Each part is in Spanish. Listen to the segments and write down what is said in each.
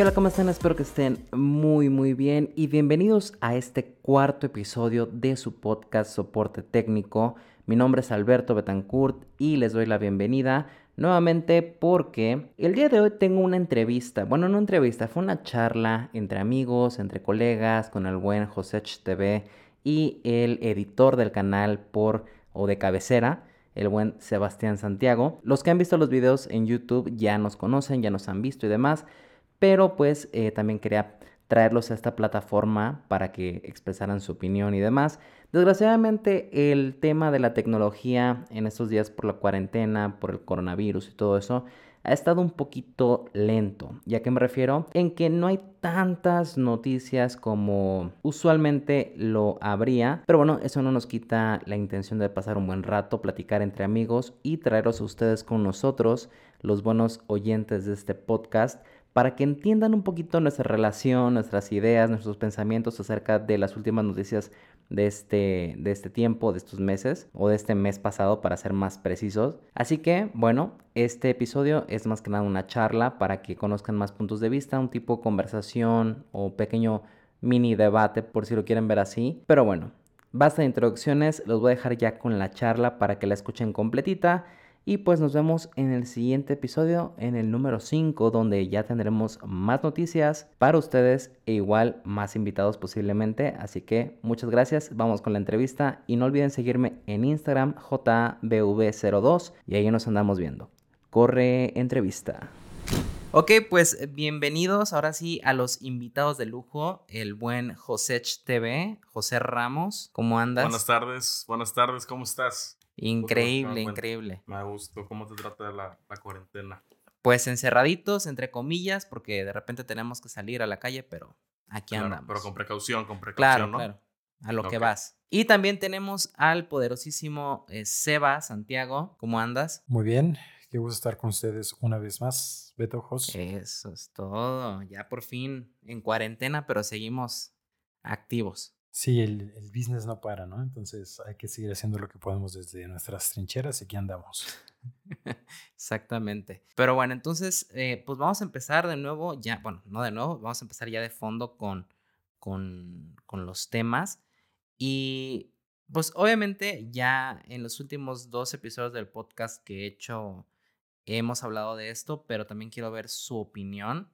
Hola, ¿cómo están? Espero que estén muy, muy bien y bienvenidos a este cuarto episodio de su podcast Soporte Técnico. Mi nombre es Alberto Betancourt y les doy la bienvenida nuevamente porque el día de hoy tengo una entrevista, bueno, no entrevista, fue una charla entre amigos, entre colegas, con el buen José TV y el editor del canal por o de cabecera, el buen Sebastián Santiago. Los que han visto los videos en YouTube ya nos conocen, ya nos han visto y demás pero pues eh, también quería traerlos a esta plataforma para que expresaran su opinión y demás. Desgraciadamente el tema de la tecnología en estos días por la cuarentena, por el coronavirus y todo eso, ha estado un poquito lento. ¿Y a qué me refiero? En que no hay tantas noticias como usualmente lo habría. Pero bueno, eso no nos quita la intención de pasar un buen rato, platicar entre amigos y traeros a ustedes con nosotros, los buenos oyentes de este podcast para que entiendan un poquito nuestra relación, nuestras ideas, nuestros pensamientos acerca de las últimas noticias de este, de este tiempo, de estos meses, o de este mes pasado para ser más precisos. Así que, bueno, este episodio es más que nada una charla para que conozcan más puntos de vista, un tipo de conversación o pequeño mini debate, por si lo quieren ver así. Pero bueno, basta de introducciones, los voy a dejar ya con la charla para que la escuchen completita y pues nos vemos en el siguiente episodio, en el número 5, donde ya tendremos más noticias para ustedes e igual más invitados posiblemente. Así que muchas gracias, vamos con la entrevista y no olviden seguirme en Instagram jbv02 y ahí nos andamos viendo. Corre entrevista. Ok, pues bienvenidos ahora sí a los invitados de lujo, el buen José TV, José Ramos, ¿cómo andas? Buenas tardes, buenas tardes, ¿cómo estás? Increíble, increíble. Me gusto. ¿Cómo te trata la, la cuarentena? Pues encerraditos, entre comillas, porque de repente tenemos que salir a la calle, pero aquí andamos. Pero con precaución, con precaución, claro, Claro, a lo que vas. Y también tenemos al poderosísimo eh, Seba Santiago. ¿Cómo andas? Muy bien. Qué gusto estar con ustedes una vez más, Beto Jos. Eso es todo. Ya por fin en cuarentena, pero seguimos activos. Sí, el, el, business no para, ¿no? Entonces hay que seguir haciendo lo que podemos desde nuestras trincheras y aquí andamos. Exactamente. Pero bueno, entonces, eh, pues vamos a empezar de nuevo, ya, bueno, no de nuevo, vamos a empezar ya de fondo con, con, con los temas. Y pues obviamente ya en los últimos dos episodios del podcast que he hecho, hemos hablado de esto, pero también quiero ver su opinión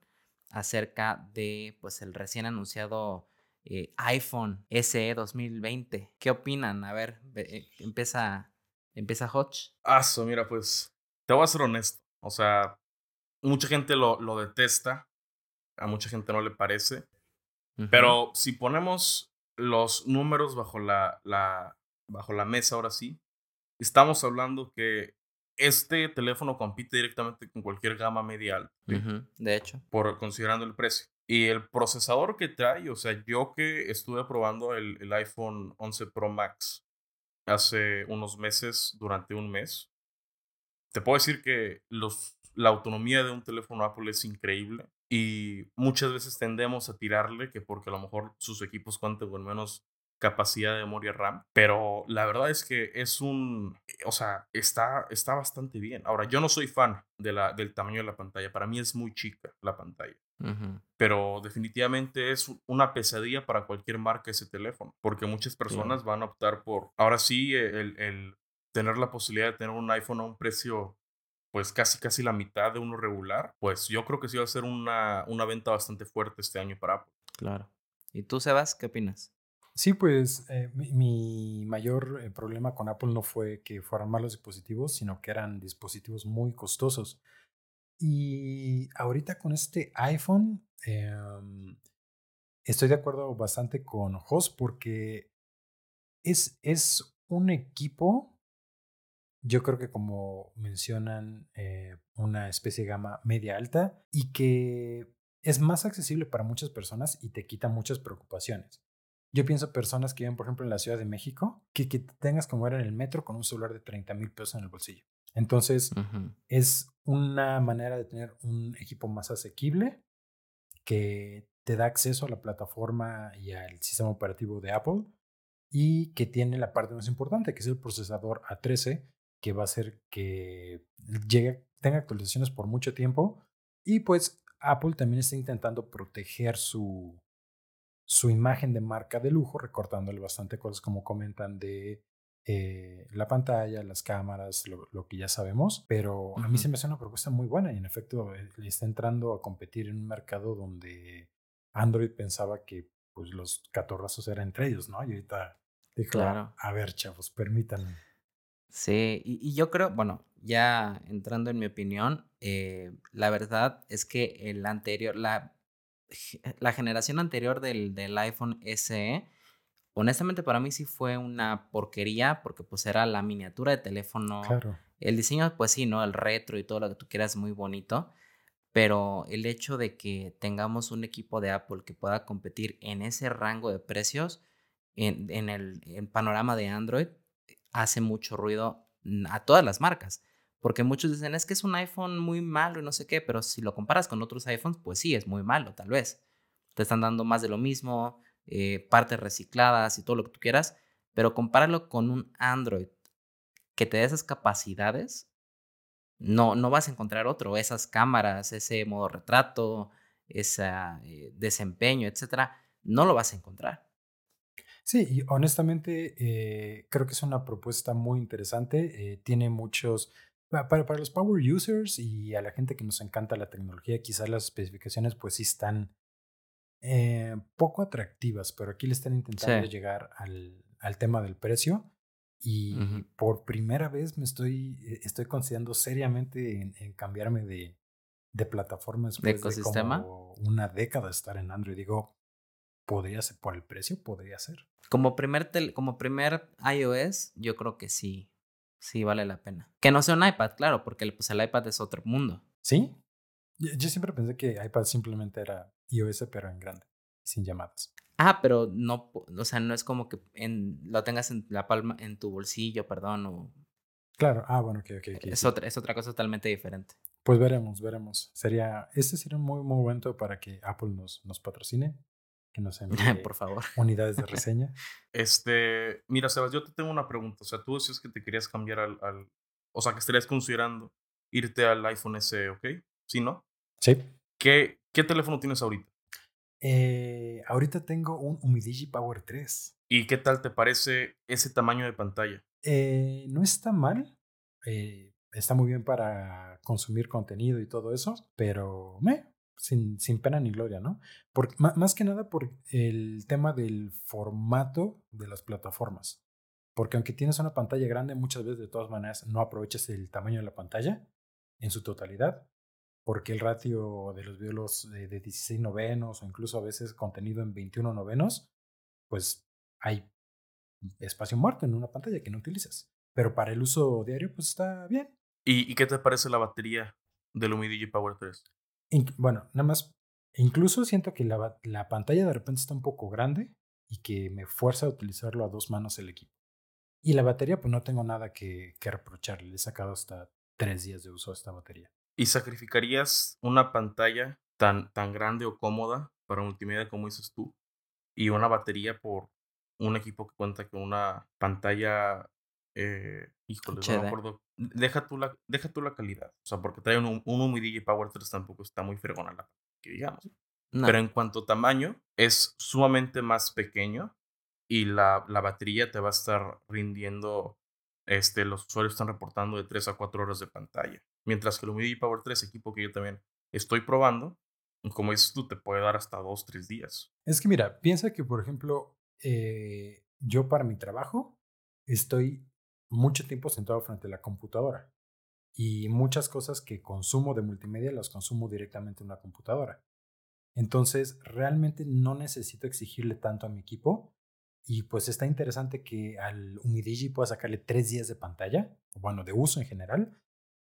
acerca de, pues, el recién anunciado eh, iPhone SE 2020. ¿Qué opinan? A ver, eh, empieza, empieza Hodge. Ah, mira, pues te voy a ser honesto. O sea, mucha gente lo, lo detesta, a mucha gente no le parece. Pero si ponemos los números bajo la, la, bajo la mesa ahora sí, estamos hablando que este teléfono compite directamente con cualquier gama media alta. De hecho. Por considerando el precio. Y el procesador que trae, o sea, yo que estuve probando el, el, iPhone 11 Pro Max hace unos meses, durante un mes, te puedo decir que los, la autonomía de un teléfono Apple es increíble y muchas veces tendemos a tirarle que porque a lo mejor sus equipos cuentan con menos capacidad de memoria RAM, pero la verdad es que es un, o sea, está, está bastante bien. Ahora, yo no soy fan de la, del tamaño de la pantalla, para mí es muy chica la pantalla. Pero definitivamente es una pesadilla para cualquier marca ese teléfono, porque muchas personas van a optar por, ahora sí, el, el, tener la posibilidad de tener un iPhone a un precio, pues casi, casi la mitad de uno regular, pues yo creo que sí va a ser una, una venta bastante fuerte este año para Apple. Claro. ¿Y tú, Sebas, qué opinas? Sí, pues eh, mi, mi, mayor eh, problema con Apple no fue que fueran malos dispositivos, sino que eran dispositivos muy costosos. Y ahorita con este iPhone, eh, estoy de acuerdo bastante con Jos porque es, es un equipo, yo creo que como mencionan, eh, una especie de gama media alta y que es más accesible para muchas personas y te quita muchas preocupaciones. Yo pienso personas que viven, por ejemplo, en la Ciudad de México, que, que tengas que mover en el metro con un celular de 30 mil pesos en el bolsillo. Entonces, es una manera de tener un equipo más asequible que te da acceso a la plataforma y al sistema operativo de Apple y que tiene la parte más importante, que es el procesador A13, que va a hacer que llegue, tenga actualizaciones por mucho tiempo y pues Apple también está intentando proteger su, su imagen de marca de lujo, recortándole bastante cosas como comentan de eh, la pantalla, las cámaras, lo, que ya sabemos, pero a mí se me hace una propuesta muy buena y en efecto eh, le está entrando a competir en un mercado donde Android pensaba que pues los catorrazos eran entre ellos, ¿no? Y ahorita dijo, claro. a ver, chavos, permítanme. Sí, y, yo creo, bueno, ya entrando en mi opinión, eh, la verdad es que el anterior, la, la generación anterior del, del iPhone SE, honestamente para mí sí fue una porquería porque pues era la miniatura de teléfono. Claro. El diseño, pues sí, ¿no? El retro y todo lo que tú quieras muy bonito. Pero el hecho de que tengamos un equipo de Apple que pueda competir en ese rango de precios, en, en el panorama de Android, hace mucho ruido a todas las marcas. Porque muchos dicen, es que es un iPhone muy malo y no sé qué, pero si lo comparas con otros iPhones, pues sí, es muy malo, tal vez. Te están dando más de lo mismo, eh, partes recicladas y todo lo que tú quieras, pero compáralo con un Android que te dé esas capacidades, no, no vas a encontrar otro. Esas cámaras, ese modo retrato, ese eh, desempeño, etcétera, no lo vas a encontrar. Sí, y honestamente eh, creo que es una propuesta muy interesante. Tiene muchos, para, para, los power users y a la gente que nos encanta la tecnología, quizás las especificaciones pues sí están eh, poco atractivas, pero aquí le están intentando llegar al, al, tema del precio. Y por primera vez me estoy, estoy considerando seriamente en, cambiarme de, de plataforma después ¿De, ecosistema? como una década de estar en Android. Digo, podría ser por el precio, podría ser. Como primer, como primer iOS, yo creo que sí, sí vale la pena. Que no sea un iPad, claro, porque pues el iPad es otro mundo. ¿Sí? Yo, siempre pensé que iPad simplemente era iOS, pero en grande, sin llamadas. Ah, pero no, o sea, no es como que en, lo tengas en la palma, en tu bolsillo, perdón, o... Claro, ah, bueno, ok, ok. es, otra, es otra cosa totalmente diferente. Pues veremos, veremos. Sería, este sería un muy, muy momento para que Apple nos, nos patrocine que nos envíe Por favor. unidades de reseña. Este, mira, Sebas, yo te tengo una pregunta. O sea, tú decías que te querías cambiar al, al o sea, que estarías considerando irte al iPhone SE, ¿ok? ¿Sí, no? Sí. ¿Qué, qué teléfono tienes ahorita? Eh, ahorita tengo un Umidigi Power 3. ¿Y qué tal te parece ese tamaño de pantalla? Eh, no está mal. Eh, está muy bien para consumir contenido y todo eso, pero me, sin, sin pena ni gloria, ¿no? Por, más que nada por el tema del formato de las plataformas. Porque aunque tienes una pantalla grande, muchas veces de todas maneras no aprovechas el tamaño de la pantalla en su totalidad, porque el ratio de los videos de, de 16 novenos o incluso a veces contenido en 21 novenos, pues hay espacio muerto en una pantalla que no utilizas. Pero para el uso diario, pues está bien. ¿Y, y qué te parece la batería del UmiDigi Power 3? bueno, nada más, incluso siento que la, la, pantalla de repente está un poco grande y que me fuerza a utilizarlo a dos manos el equipo. Y la batería, pues no tengo nada que, que reprocharle. Le he sacado hasta tres días de uso a esta batería. ¿Y sacrificarías una pantalla tan, tan grande o cómoda para multimedia como dices tú y una batería por un equipo que cuenta con una pantalla eh, híjole, no me acuerdo. Deja tú, la, deja tú la calidad. O sea, porque trae un, un UMI Power 3 tampoco está muy fregona la que digamos. Pero en cuanto a tamaño, es sumamente más pequeño y la, la batería te va a estar rindiendo. Este, los usuarios están reportando de 3 a 4 horas de pantalla. Mientras que el UMI Power 3, equipo que yo también estoy probando, como dices tú, te puede dar hasta 2, 3 días. Es que mira, piensa que, por ejemplo, eh, yo para mi trabajo estoy mucho tiempo sentado frente a la computadora y muchas cosas que consumo de multimedia las consumo directamente en una computadora. Entonces, realmente no necesito exigirle tanto a mi equipo y pues está interesante que al Umidigi pueda sacarle tres días de pantalla, bueno, de uso en general,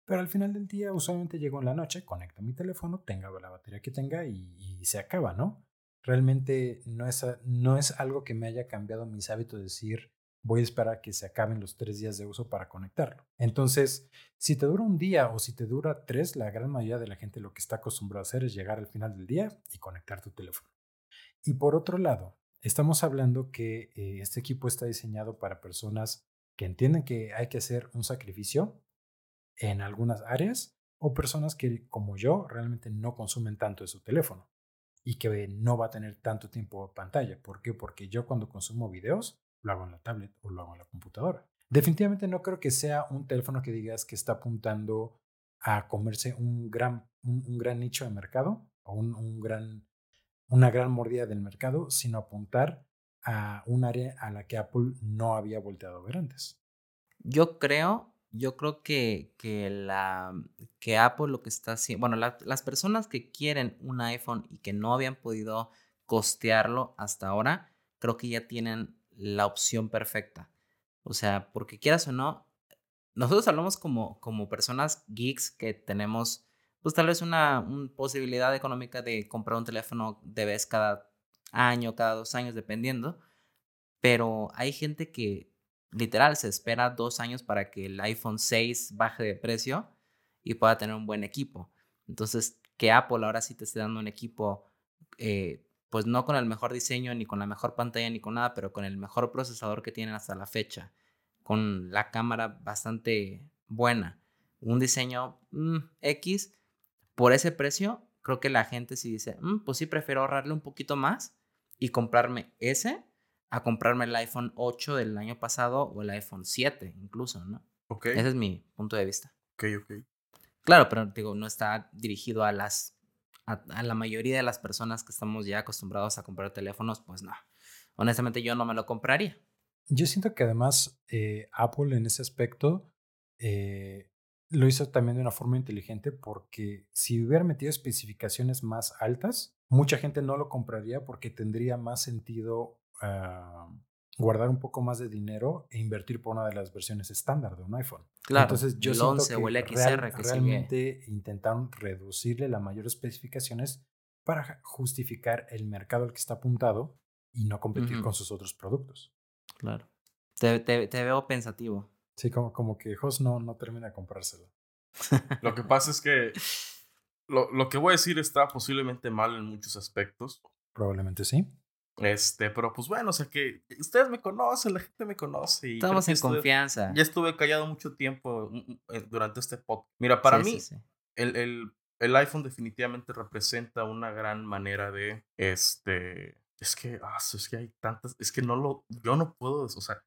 pero al final del día usualmente llego en la noche, conecto mi teléfono, tenga la batería que tenga y, y se acaba, ¿no? Realmente no es, no es algo que me haya cambiado mis hábitos de decir, voy a esperar a que se acaben los tres días de uso para conectarlo. Entonces, si te dura un día o si te dura tres, la gran mayoría de la gente lo que está acostumbrado a hacer es llegar al final del día y conectar tu teléfono. Y por otro lado, estamos hablando que eh, este equipo está diseñado para personas que entienden que hay que hacer un sacrificio en algunas áreas o personas que, como yo, realmente no consumen tanto de su teléfono y que no va a tener tanto tiempo pantalla. ¿Por qué? Porque yo cuando consumo videos, lo hago en la tablet o lo hago en la computadora. Definitivamente no creo que sea un teléfono que digas que está apuntando a comerse un gran, un, gran nicho de mercado o un, gran, una gran mordida del mercado, sino apuntar a un área a la que Apple no había volteado a ver antes. Yo creo, yo creo que, que, la, que Apple lo que está haciendo, bueno, las personas que quieren un iPhone y que no habían podido costearlo hasta ahora, creo que ya tienen la opción perfecta. O sea, porque quieras o no, nosotros hablamos como, como personas geeks que tenemos, pues tal vez una, posibilidad económica de comprar un teléfono de vez cada año, cada dos años, dependiendo. Pero hay gente que literal se espera dos años para que el iPhone 6 baje de precio y pueda tener un buen equipo. Entonces, que Apple ahora sí te esté dando un equipo eh, pues no con el mejor diseño, ni con la mejor pantalla, ni con nada, pero con el mejor procesador que tienen hasta la fecha, con la cámara bastante buena, un diseño mm, X, por ese precio, creo que la gente sí dice, mm, pues sí, prefiero ahorrarle un poquito más y comprarme ese a comprarme el iPhone 8 del año pasado o el iPhone 7 incluso, ¿no? Ok. Ese es mi punto de vista. Ok, ok. Claro, pero digo, no está dirigido a las a, la mayoría de las personas que estamos ya acostumbrados a comprar teléfonos, pues no. Honestamente yo no me lo compraría. Yo siento que además eh, Apple en ese aspecto eh, lo hizo también de una forma inteligente porque si hubiera metido especificaciones más altas, mucha gente no lo compraría porque tendría más sentido ah, guardar un poco más de dinero e invertir por una de las versiones estándar de un iPhone. Claro, Entonces yo el 11 o el XR que realmente intentaron reducirle las mayores especificaciones para justificar el mercado al que está apuntado y no competir con sus otros productos. Claro. Te, te, veo pensativo. Sí, como, como que Jos no, no termina de comprárselo. lo que pasa es que lo, lo que voy a decir está posiblemente mal en muchos aspectos. Probablemente sí. Este, pero pues bueno, o sea que ustedes me conocen, la gente me conoce. Y Estamos en confianza. Ya estuve callado mucho tiempo mm, mm, eh, durante este podcast. Mira, para mí, El, el, el, iPhone definitivamente representa una gran manera de, este, es que, ah, es que hay tantas, es que no lo, yo no puedo, o sea,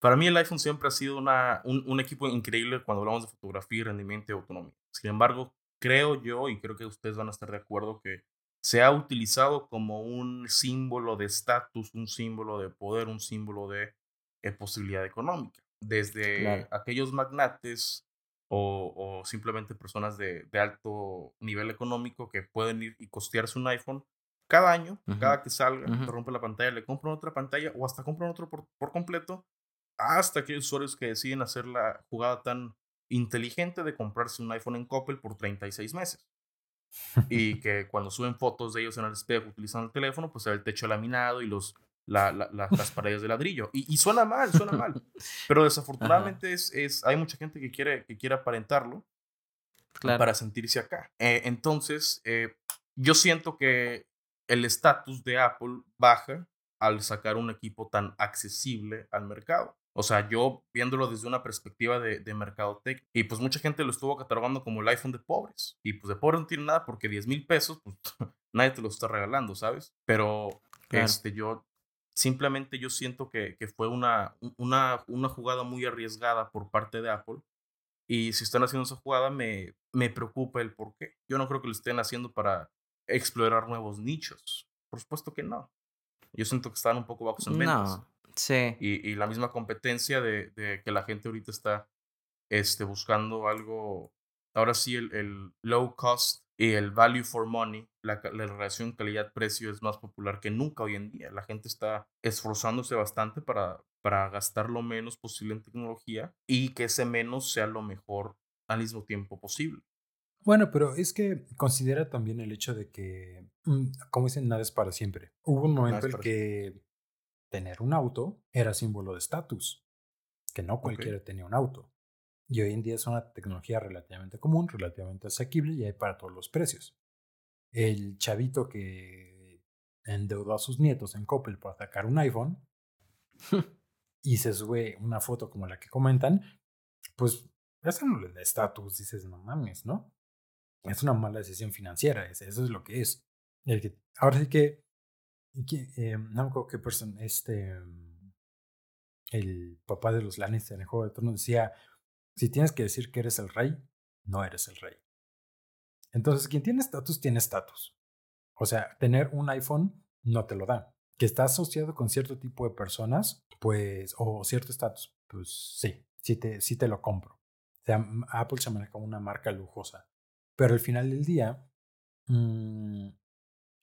para mí el iPhone siempre ha sido una, un, un equipo increíble cuando hablamos de fotografía, rendimiento y autonomía. Sin embargo, creo yo, y creo que ustedes van a estar de acuerdo, que se ha utilizado como un símbolo de estatus, un símbolo de poder, un símbolo de eh, posibilidad económica. Desde aquellos magnates o, simplemente personas de, alto nivel económico que pueden ir y costearse un iPhone cada año, cada que salga, rompe la pantalla, le compran otra pantalla o hasta compran otro por, por completo, hasta aquellos usuarios que deciden hacer la jugada tan inteligente de comprarse un iPhone en Coppel por 36 meses y que cuando suben fotos de ellos en el espejo utilizando el teléfono, pues se ve el techo laminado y los, la, las paredes de ladrillo. Y, y, suena mal, suena mal. Pero desafortunadamente es, es, hay mucha gente que quiere, que quiere aparentarlo para sentirse acá. Eh, entonces, eh, yo siento que el estatus de Apple baja al sacar un equipo tan accesible al mercado. O sea, yo viéndolo desde una perspectiva de, de mercadotec, y pues mucha gente lo estuvo catalogando como el iPhone de pobres. Y pues de pobres no tiene nada porque 10 mil pesos, pues nadie te lo está regalando, ¿sabes? Pero este, yo simplemente yo siento que, que fue una, una, una jugada muy arriesgada por parte de Apple. Y si están haciendo esa jugada, me, me preocupa el por qué. Yo no creo que lo estén haciendo para explorar nuevos nichos. Por supuesto que no. Yo siento que están un poco bajos en ventas. No. Sí. Y, y la misma competencia de, de, que la gente ahorita está este, buscando algo, ahora sí, el, el low cost y el value for money, la, la relación calidad-precio es más popular que nunca hoy en día. La gente está esforzándose bastante para, para gastar lo menos posible en tecnología y que ese menos sea lo mejor al mismo tiempo posible. Bueno, pero es que considera también el hecho de que, mm, como dicen, nada es para siempre. Hubo un momento en que tener un auto era símbolo de estatus, que no cualquiera tenía un auto. Y hoy en día es una tecnología relativamente común, relativamente asequible y hay para todos los precios. El chavito que endeudó a sus nietos en Coppel para sacar un iPhone y se sube una foto como la que comentan, pues eso no le da estatus, dices, no mames, ¿no? es una mala decisión financiera, eso es lo que es. El que, ahora sí que, eh, no me acuerdo qué persona, este, el papá de los Lannister en el Juego de Tronos decía, si tienes que decir que eres el rey, no eres el rey. Entonces, quien tiene estatus, tiene estatus. O sea, tener un iPhone no te lo da. Que está asociado con cierto tipo de personas, pues, o cierto estatus, pues sí, sí te, sí te lo compro. O sea, Apple se maneja como una marca lujosa. Pero al final del día, mm,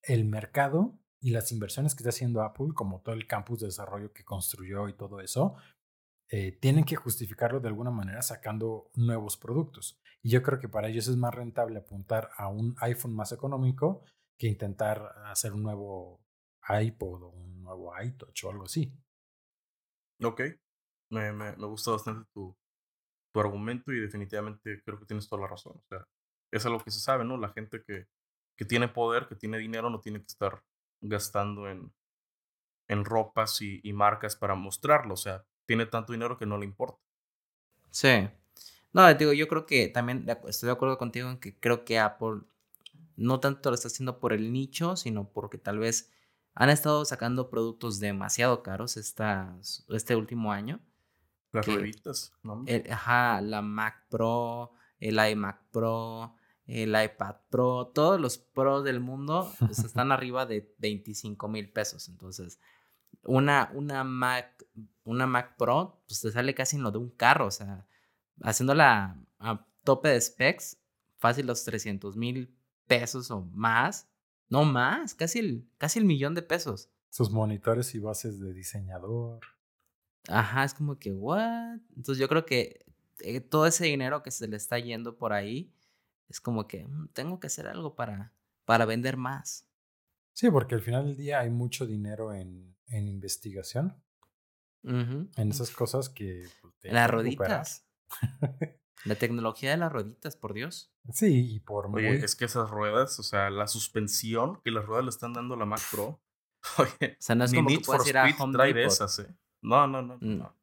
el mercado y las inversiones que está haciendo Apple, como todo el campus de desarrollo que construyó y todo eso, eh, tienen que justificarlo de alguna manera sacando nuevos productos. Y yo creo que para ellos es más rentable apuntar a un iPhone más económico que intentar hacer un nuevo iPod o un nuevo iTouch o algo así. Ok, me, me, me gusta bastante tu, tu argumento y definitivamente creo que tienes toda la razón. O sea, es algo que se sabe, ¿no? La gente que, que tiene poder, que tiene dinero, no tiene que estar gastando en, en ropas y, y marcas para mostrarlo. O sea, tiene tanto dinero que no le importa. Sí. No, digo, yo creo que también estoy de acuerdo contigo en que creo que Apple no tanto lo está haciendo por el nicho, sino porque tal vez han estado sacando productos demasiado caros esta, este último año. Las rueditas, ¿no? ajá, la Mac Pro, el iMac Pro, el iPad Pro, todos los Pro del mundo pues, están arriba de 25 mil pesos. Entonces, una, una, Mac, una Mac Pro, pues te sale casi en lo de un carro. O sea, haciéndola a tope de specs, fácil los 300 mil pesos o más. No más, casi el, casi el millón de pesos. Sus monitores y bases de diseñador. Ajá, es como que, ¿what? Entonces yo creo que eh, todo ese dinero que se le está yendo por ahí, es como que mm, tengo que hacer algo para, para vender más. Sí, porque al final del día hay mucho dinero en, en investigación. En esas cosas que... Pues, las roditas. la tecnología de las rueditas, por Dios. Sí, y por Oye, es que esas ruedas, o sea, la suspensión que las ruedas le están dando a la Mac Pro. Oye, o sea, no es como que puedes ir a Home trae esas, ¿eh? No, no, no,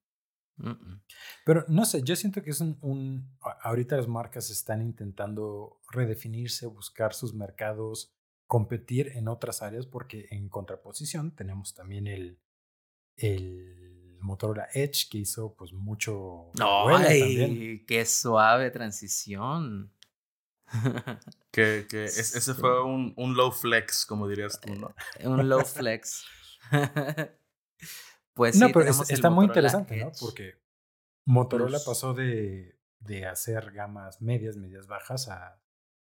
mm. no. Pero no sé, yo siento que es un, Ahorita las marcas están intentando redefinirse, buscar sus mercados, competir en otras áreas, porque en contraposición tenemos también el, el Motorola Edge que hizo pues mucho. ¡Ay! ¡Qué suave transición! que, que ese fue un, un low flex, como dirías tú, ¿no? Eh, un low flex. Pues no, pero está muy interesante, ¿no? Porque Motorola pasó de, de, hacer gamas medias, medias bajas a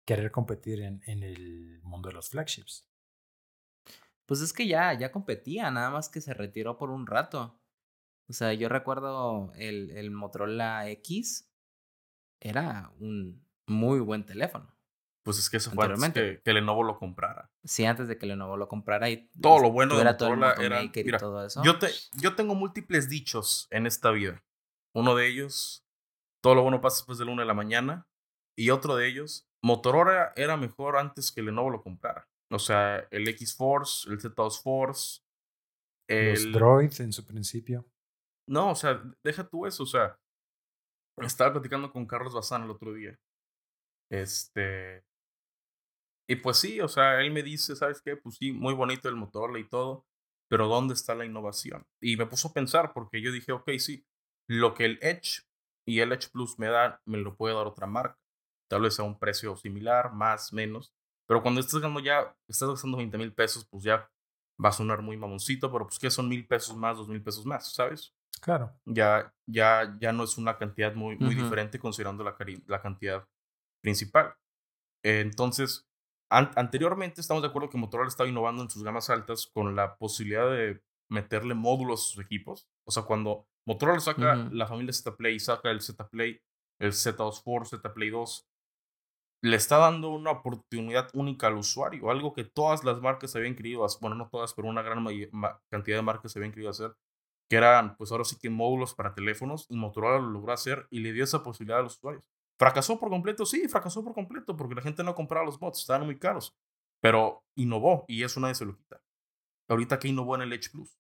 querer competir en, en, el mundo de los flagships. Pues es que ya, ya competía, nada más que se retiró por un rato. O sea, yo recuerdo el, el Motorola X, era un muy buen teléfono. Pues es que eso fue antes que, que, Lenovo lo comprara. Sí, antes de que Lenovo lo comprara y todo lo bueno de Motorola era mira, todo eso. Yo te yo tengo múltiples dichos en esta vida. Uno de ellos, todo lo bueno pasa después de la una de la mañana y otro de ellos, Motorola era mejor antes que Lenovo lo comprara. O sea, el X Force, el Z2 Force, el... los Droids en su principio. No, o sea, deja tú eso, o sea, estaba platicando con Carlos Bazán el otro día. Este, y pues sí, o sea, él me dice, ¿sabes qué? Pues sí, muy bonito el motor y todo, pero ¿dónde está la innovación? Y me puso a pensar porque yo dije, ok, sí, lo que el Edge y el Edge Plus me da, me lo puede dar otra marca. Tal vez a un precio similar, más, menos. Pero cuando estás gastando ya, estás gastando 20 mil pesos, pues ya va a sonar muy mamoncito, pero pues que son mil pesos más, dos mil pesos más, ¿sabes? Claro. Ya, ya, ya no es una cantidad muy, muy diferente considerando la, la cantidad principal. entonces, anteriormente estamos de acuerdo que Motorola estaba innovando en sus gamas altas con la posibilidad de meterle módulos a sus equipos. O sea, cuando Motorola saca la familia Z Play y saca el Z Play, el Z2 Force, Z Play 2, le está dando una oportunidad única al usuario, algo que todas las marcas habían querido hacer, bueno, no todas, pero una gran cantidad de marcas habían querido hacer, que eran, pues ahora sí que módulos para teléfonos, y Motorola lo logró hacer y le dio esa posibilidad a los usuarios. ¿Fracasó por completo? Sí, fracasó por completo porque la gente no compraba los bots, estaban muy caros. Pero innovó y eso nadie se lo quita. Ahorita que innovó en el Edge Plus.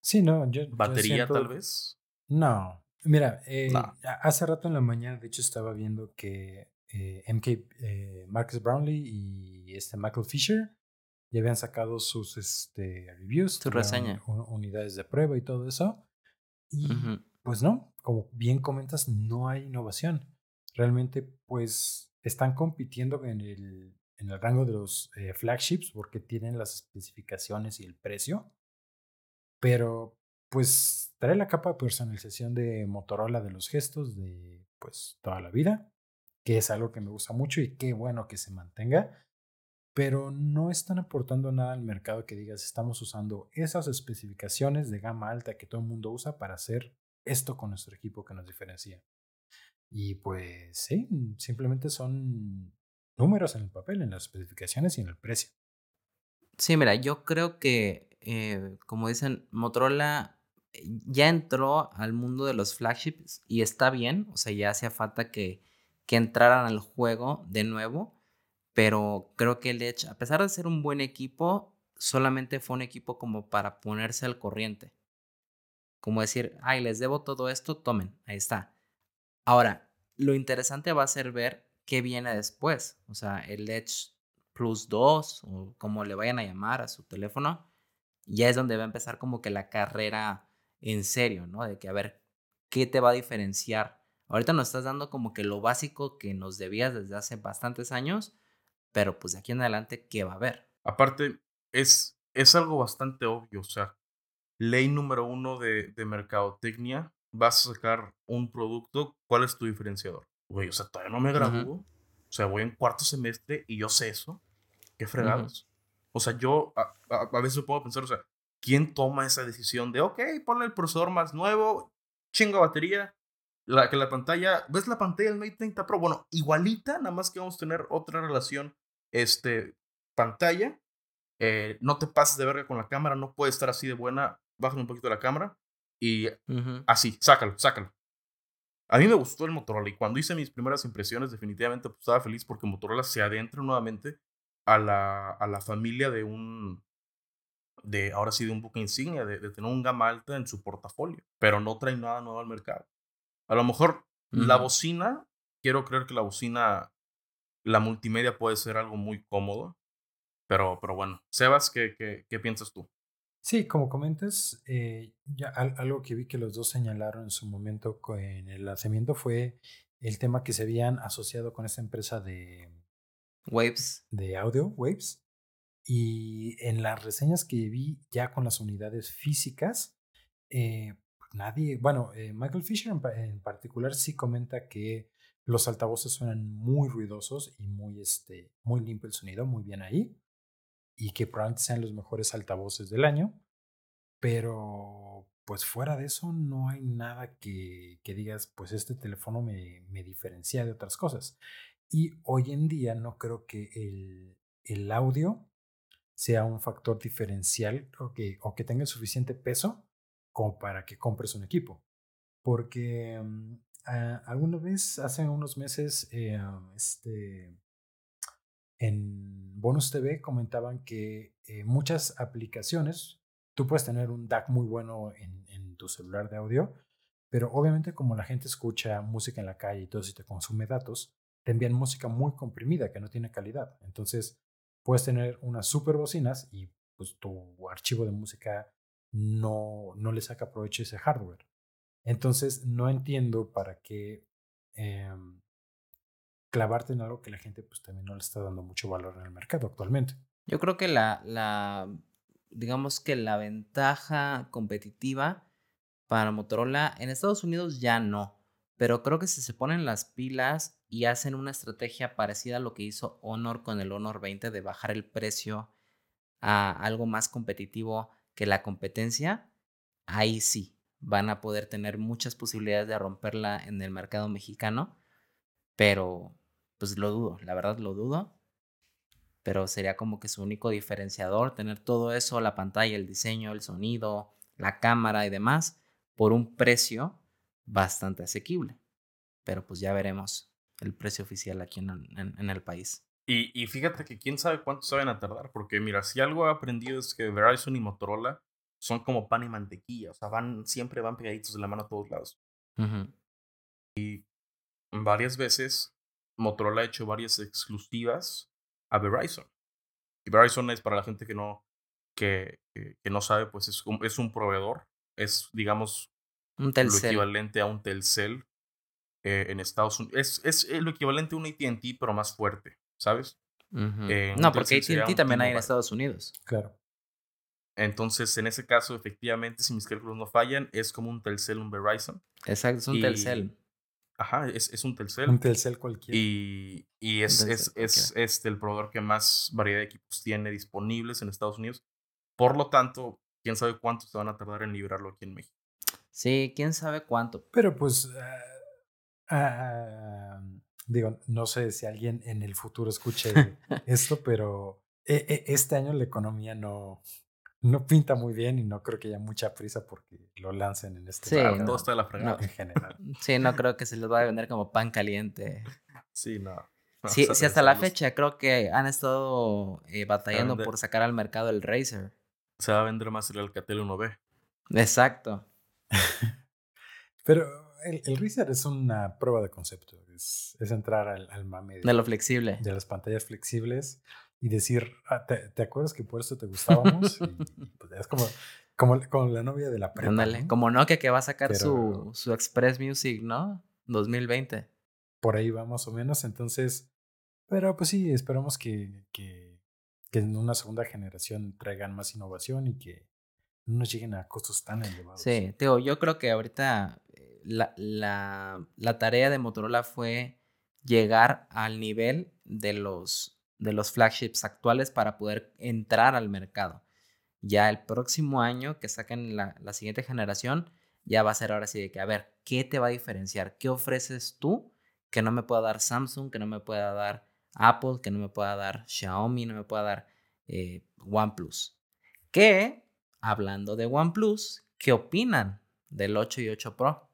Sí, no, yo. ¿Batería tal vez? No. Mira, eh, hace rato en la mañana, de hecho, estaba viendo que eh, MK, eh, Marcus Brownlee y este Michael Fisher ya habían sacado sus este, reviews, Su reseña. unidades de prueba y todo eso. Y pues no, como bien comentas, no hay innovación. Realmente, pues están compitiendo en el, en el rango de los eh, flagships porque tienen las especificaciones y el precio. Pero pues trae la capa de personalización de Motorola de los gestos de pues toda la vida, que es algo que me gusta mucho y qué bueno que se mantenga. Pero no están aportando nada al mercado que digas, estamos usando esas especificaciones de gama alta que todo el mundo usa para hacer esto con nuestro equipo que nos diferencia. Y pues sí, simplemente son números en el papel, en las especificaciones y en el precio. Sí, mira, yo creo que, eh, como dicen, Motorola eh, ya entró al mundo de los flagships y está bien, o sea, ya hacía falta que, que entraran al juego de nuevo, pero creo que el Edge, a pesar de ser un buen equipo, solamente fue un equipo como para ponerse al corriente. Como decir, ay, les debo todo esto, tomen, ahí está. Ahora, lo interesante va a ser ver qué viene después. O sea, el Edge Plus 2 o como le vayan a llamar a su teléfono, ya es donde va a empezar como que la carrera en serio, ¿no? De que a ver, ¿qué te va a diferenciar? Ahorita nos estás dando como que lo básico que nos debías desde hace bastantes años, pero pues de aquí en adelante, ¿qué va a haber? Aparte, es, es algo bastante obvio, o sea, ley número uno de, de mercadotecnia, vas a sacar un producto, ¿cuál es tu diferenciador? Güey, o sea, todavía no me gradúo, o sea, voy en cuarto semestre y yo sé eso, qué fregados. O sea, yo a, a, veces puedo pensar, o sea, ¿quién toma esa decisión de, ok, ponle el procesador más nuevo, chinga batería, la, que la pantalla, ¿ves la pantalla del Mate 30 Pro? Bueno, igualita, nada más que vamos a tener otra relación, este, pantalla, eh, no te pases de verga con la cámara, no puede estar así de buena, bájale un poquito la cámara y así, sácalo, sácalo. A mí me gustó el Motorola y cuando hice mis primeras impresiones definitivamente pues, estaba feliz porque Motorola se adentra nuevamente a la, a la familia de un, de ahora sí de un buque insignia, de, tener un gama alta en su portafolio, pero no trae nada nuevo al mercado. A lo mejor la bocina, quiero creer que la bocina, la multimedia puede ser algo muy cómodo, pero, pero bueno, Sebas, ¿qué, qué, qué piensas tú? Sí, como comentas, eh, ya algo que vi que los dos señalaron en su momento en el lanzamiento fue el tema que se habían asociado con esta empresa de Waves. De audio, Waves. Y en las reseñas que vi ya con las unidades físicas, eh, nadie, bueno, eh, Michael Fisher en, particular sí comenta que los altavoces suenan muy ruidosos y muy, este, muy limpio el sonido, muy bien ahí y que probablemente sean los mejores altavoces del año. Pero pues fuera de eso no hay nada que, que digas, pues este teléfono me, me, diferencia de otras cosas. Y hoy en día no creo que el, el audio sea un factor diferencial o que, o que tenga suficiente peso como para que compres un equipo. Porque mm, alguna vez, hace unos meses, eh, este, en Bonus TV comentaban que eh, muchas aplicaciones, tú puedes tener un DAC muy bueno en, tu celular de audio, pero obviamente como la gente escucha música en la calle y todo eso y te consume datos, te envían música muy comprimida que no tiene calidad. Entonces puedes tener unas super bocinas y pues tu archivo de música no, no le saca provecho ese hardware. Entonces no entiendo para qué eh, clavarte en algo que la gente pues también no le está dando mucho valor en el mercado actualmente. Yo creo que la, la digamos que la ventaja competitiva para Motorola en Estados Unidos ya no, pero creo que si se ponen las pilas y hacen una estrategia parecida a lo que hizo Honor con el Honor 20 de bajar el precio a algo más competitivo que la competencia, ahí sí van a poder tener muchas posibilidades de romperla en el mercado mexicano, pero pues lo dudo, la verdad lo dudo. Pero sería como que su único diferenciador, tener todo eso, la pantalla, el diseño, el sonido, la cámara y demás, por un precio bastante asequible. Pero pues ya veremos el precio oficial aquí en, el país. Y, y, fíjate que quién sabe cuánto saben a tardar, porque mira, si algo he aprendido es que Verizon y Motorola son como pan y mantequilla, o sea, van, siempre van pegaditos de la mano a todos lados. Y varias veces Motorola ha hecho varias exclusivas a Verizon. Y Verizon es para la gente que no, que, que no sabe, pues es un, es un proveedor. Es, digamos, Un lo equivalente a un Telcel eh, en Estados Unidos. Es, es lo equivalente a un ATT, pero más fuerte, ¿sabes? Eh, no, porque AT&T también hay en. Estados Unidos. Claro. Entonces, en ese caso, efectivamente, si mis cálculos no fallan, es como un Telcel, un Verizon. Exacto, es un Y- Telcel. Ajá, es, es un Telcel. Un Telcel cualquiera. Y, y es, es, Telcel es este, el proveedor que más variedad de equipos tiene disponibles en Estados Unidos. Por lo tanto, quién sabe cuánto se van a tardar en liberarlo aquí en México. Sí, quién sabe cuánto. Pero pues, ah, ah, digo, no sé si alguien en el futuro escuche esto, pero e- e- este año la economía no, no pinta muy bien y no creo que haya mucha prisa porque lo lancen en este Sí, no. Todo está de la fregada. en general. Sí, no creo que se les vaya a vender como pan caliente. Sí, no. no, Sí, o sea, sí, hasta la los- fecha creo que han estado eh, batallando vender. por sacar al mercado el Razer. Se va a vender más el Alcatel 1B. Exacto. Pero el, el Razer es una prueba de concepto, es, es entrar al, al mame De lo flexible. de las pantallas flexibles y decir, "Ah, ¿te, te acuerdas que por eso te gustábamos? Y, pues, es como, como, como la novia de la prepa. Ándale. ¿no? Como Nokia que va a sacar Pero- su, su Express Music, ¿no? 2020. Por ahí va más o menos. Entonces, pero pues sí, esperamos que, que, que en una segunda generación traigan más innovación y que no nos lleguen a costos tan elevados. Sí, digo, yo creo que ahorita eh, la, la, la tarea de Motorola fue llegar al nivel de los, de los flagships actuales para poder entrar al mercado. Ya el próximo año que saquen la, siguiente generación, ya va a ser ahora sí de que, a ver, ¿qué te va a diferenciar? ¿Qué ofreces tú que no me pueda dar Samsung, que no me pueda dar Apple, que no me pueda dar Xiaomi, no me pueda dar eh, OnePlus? Que, hablando de OnePlus, ¿qué opinan del 8 y 8 Pro?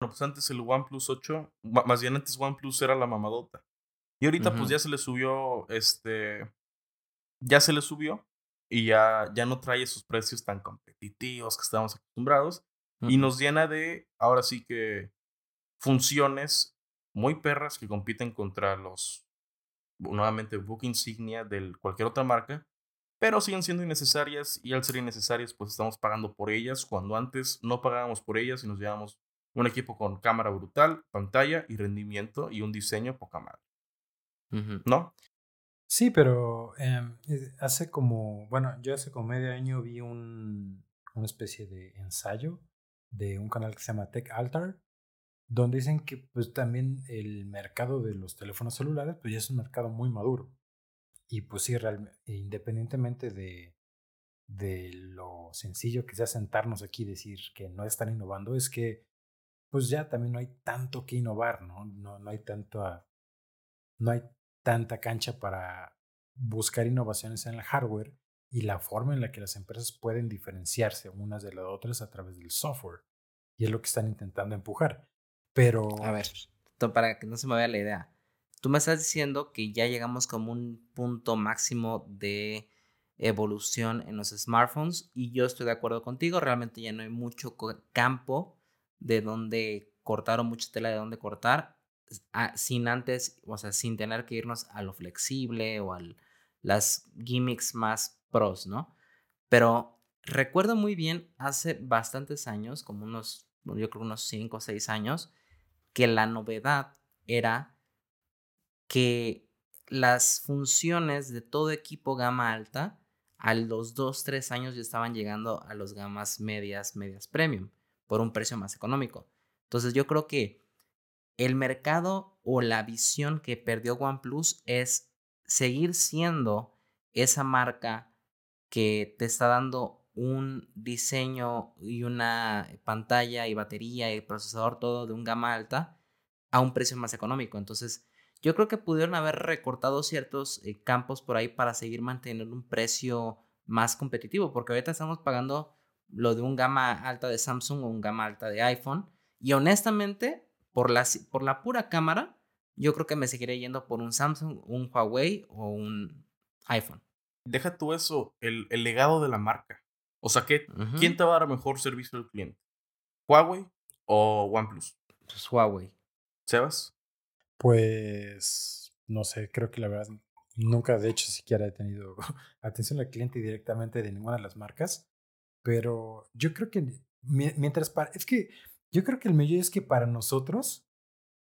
Bueno, pues antes el OnePlus 8, ma- más bien antes OnePlus era la mamadota. Y ahorita pues ya se le subió, este, ya se le subió y ya, ya no trae esos precios tan competitivos que estábamos acostumbrados y nos llena de, ahora sí que, funciones muy perras que compiten contra los, nuevamente, book insignia de cualquier otra marca, pero siguen siendo innecesarias y al ser innecesarias pues estamos pagando por ellas cuando antes no pagábamos por ellas y nos llevábamos un equipo con cámara brutal, pantalla y rendimiento y un diseño poca madre, ¿no? Sí, pero em, eh, hace como, bueno, yo hace como medio año vi un, una especie de ensayo de un canal que se llama Tech Altar, donde dicen que pues también el mercado de los teléfonos celulares pues ya es un mercado muy maduro. Y pues sí, realmente, independientemente de, de lo sencillo que sea sentarnos aquí y decir que no están innovando, es que pues ya también no hay tanto que innovar, ¿no? No, no hay tanto a- no hay tanta cancha para buscar innovaciones en el hardware y la forma en la que las empresas pueden diferenciarse unas de las otras a través del software. Y es lo que están intentando empujar. Pero A ver, para que no se me vaya la idea. Tú me estás diciendo que ya llegamos como un punto máximo de evolución en los smartphones y yo estoy de acuerdo contigo, realmente ya no hay mucho campo de donde cortar o mucha tela de donde cortar ah, sin antes, o sea, sin tener que irnos a lo flexible o a las gimmicks más pros, ¿no? Pero recuerdo muy bien hace bastantes años, como unos, yo creo unos 5 o 6 años, que la novedad era que las funciones de todo equipo gama alta a los 2, 3 años ya estaban llegando a los gamas medias, medias premium, por un precio más económico. Entonces yo creo que el mercado o la visión que perdió OnePlus es seguir siendo esa marca que te está dando un diseño y una pantalla y batería y procesador todo de un gama alta a un precio más económico. Entonces, yo creo que pudieron haber recortado ciertos eh, campos por ahí para seguir manteniendo un precio más competitivo, porque ahorita estamos pagando lo de un gama alta de Samsung o un gama alta de iPhone. Y honestamente, por la, por la pura cámara, yo creo que me seguiré yendo por un Samsung, un Huawei o un iPhone. Deja tú eso, el, el legado de la marca. O sea, ¿qué, Ujú. ¿quién te va a dar mejor servicio al cliente? ¿Huawei o OnePlus? Pues Huawei. ¿Sebas? Pues, no sé, creo que la verdad nunca de hecho siquiera he tenido atención al cliente directamente de ninguna de las marcas, pero yo creo que mientras para, es que yo creo que el medio es que para nosotros,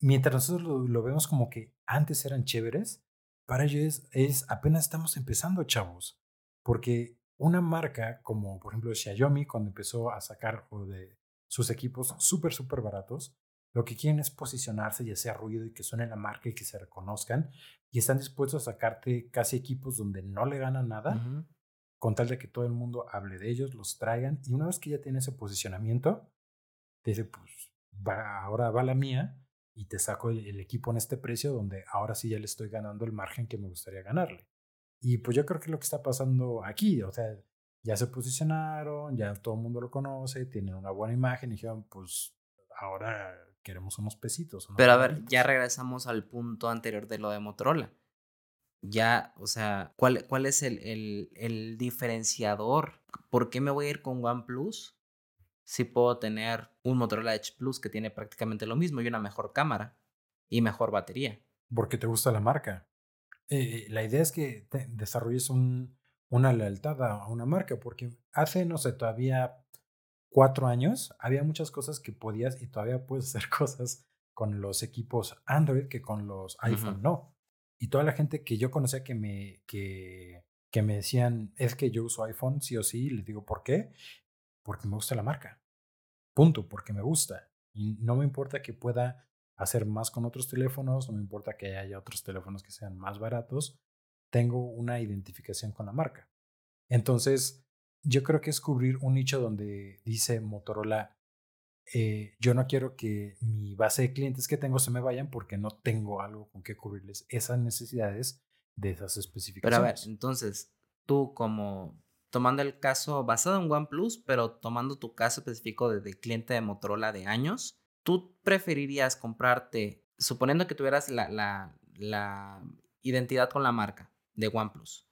mientras nosotros lo, vemos como que antes eran chéveres, para ellos es, apenas estamos empezando, chavos, porque una marca como por ejemplo Xiaomi cuando empezó a sacar de sus equipos súper, súper baratos, lo que quieren es posicionarse y hacer ruido y que suene la marca y que se reconozcan. Y están dispuestos a sacarte casi equipos donde no le ganan nada, con tal de que todo el mundo hable de ellos, los traigan. Y una vez que ya tiene ese posicionamiento, te dice, pues va, ahora va la mía y te saco el, equipo en este precio donde ahora sí ya le estoy ganando el margen que me gustaría ganarle. Y pues yo creo que es lo que está pasando aquí, o sea, ya se posicionaron, ya todo el mundo lo conoce, tienen una buena imagen y dijeron, pues ahora queremos unos pesitos. Pero a ver, ya regresamos al punto anterior de lo de Motorola. Ya, o sea, ¿cuál, cuál es el, el, el diferenciador? ¿Por qué me voy a ir con OnePlus si puedo tener un Motorola Edge Plus que tiene prácticamente lo mismo y una mejor cámara y mejor batería? Porque te gusta la marca. Eh, la idea es que desarrolles un, una lealtad a una marca, porque hace, no sé, todavía cuatro años, había muchas cosas que podías y todavía puedes hacer cosas con los equipos Android que con los iPhone no. Y toda la gente que yo conocía que me, que, que me decían, es que yo uso iPhone sí o sí, les digo, ¿por qué? Porque me gusta la marca. Punto, porque me gusta. Y no me importa que pueda hacer más con otros teléfonos, no me importa que haya otros teléfonos que sean más baratos, tengo una identificación con la marca. Entonces, yo creo que es cubrir un nicho donde dice Motorola, eh, yo no quiero que mi base de clientes que tengo se me vayan porque no tengo algo con que cubrirles esas necesidades de esas especificaciones. Pero a ver, entonces, tú como tomando el caso basado en OnePlus, pero tomando tu caso específico de, cliente de Motorola de años, ¿tú preferirías comprarte, suponiendo que tuvieras la, la, la identidad con la marca de OnePlus,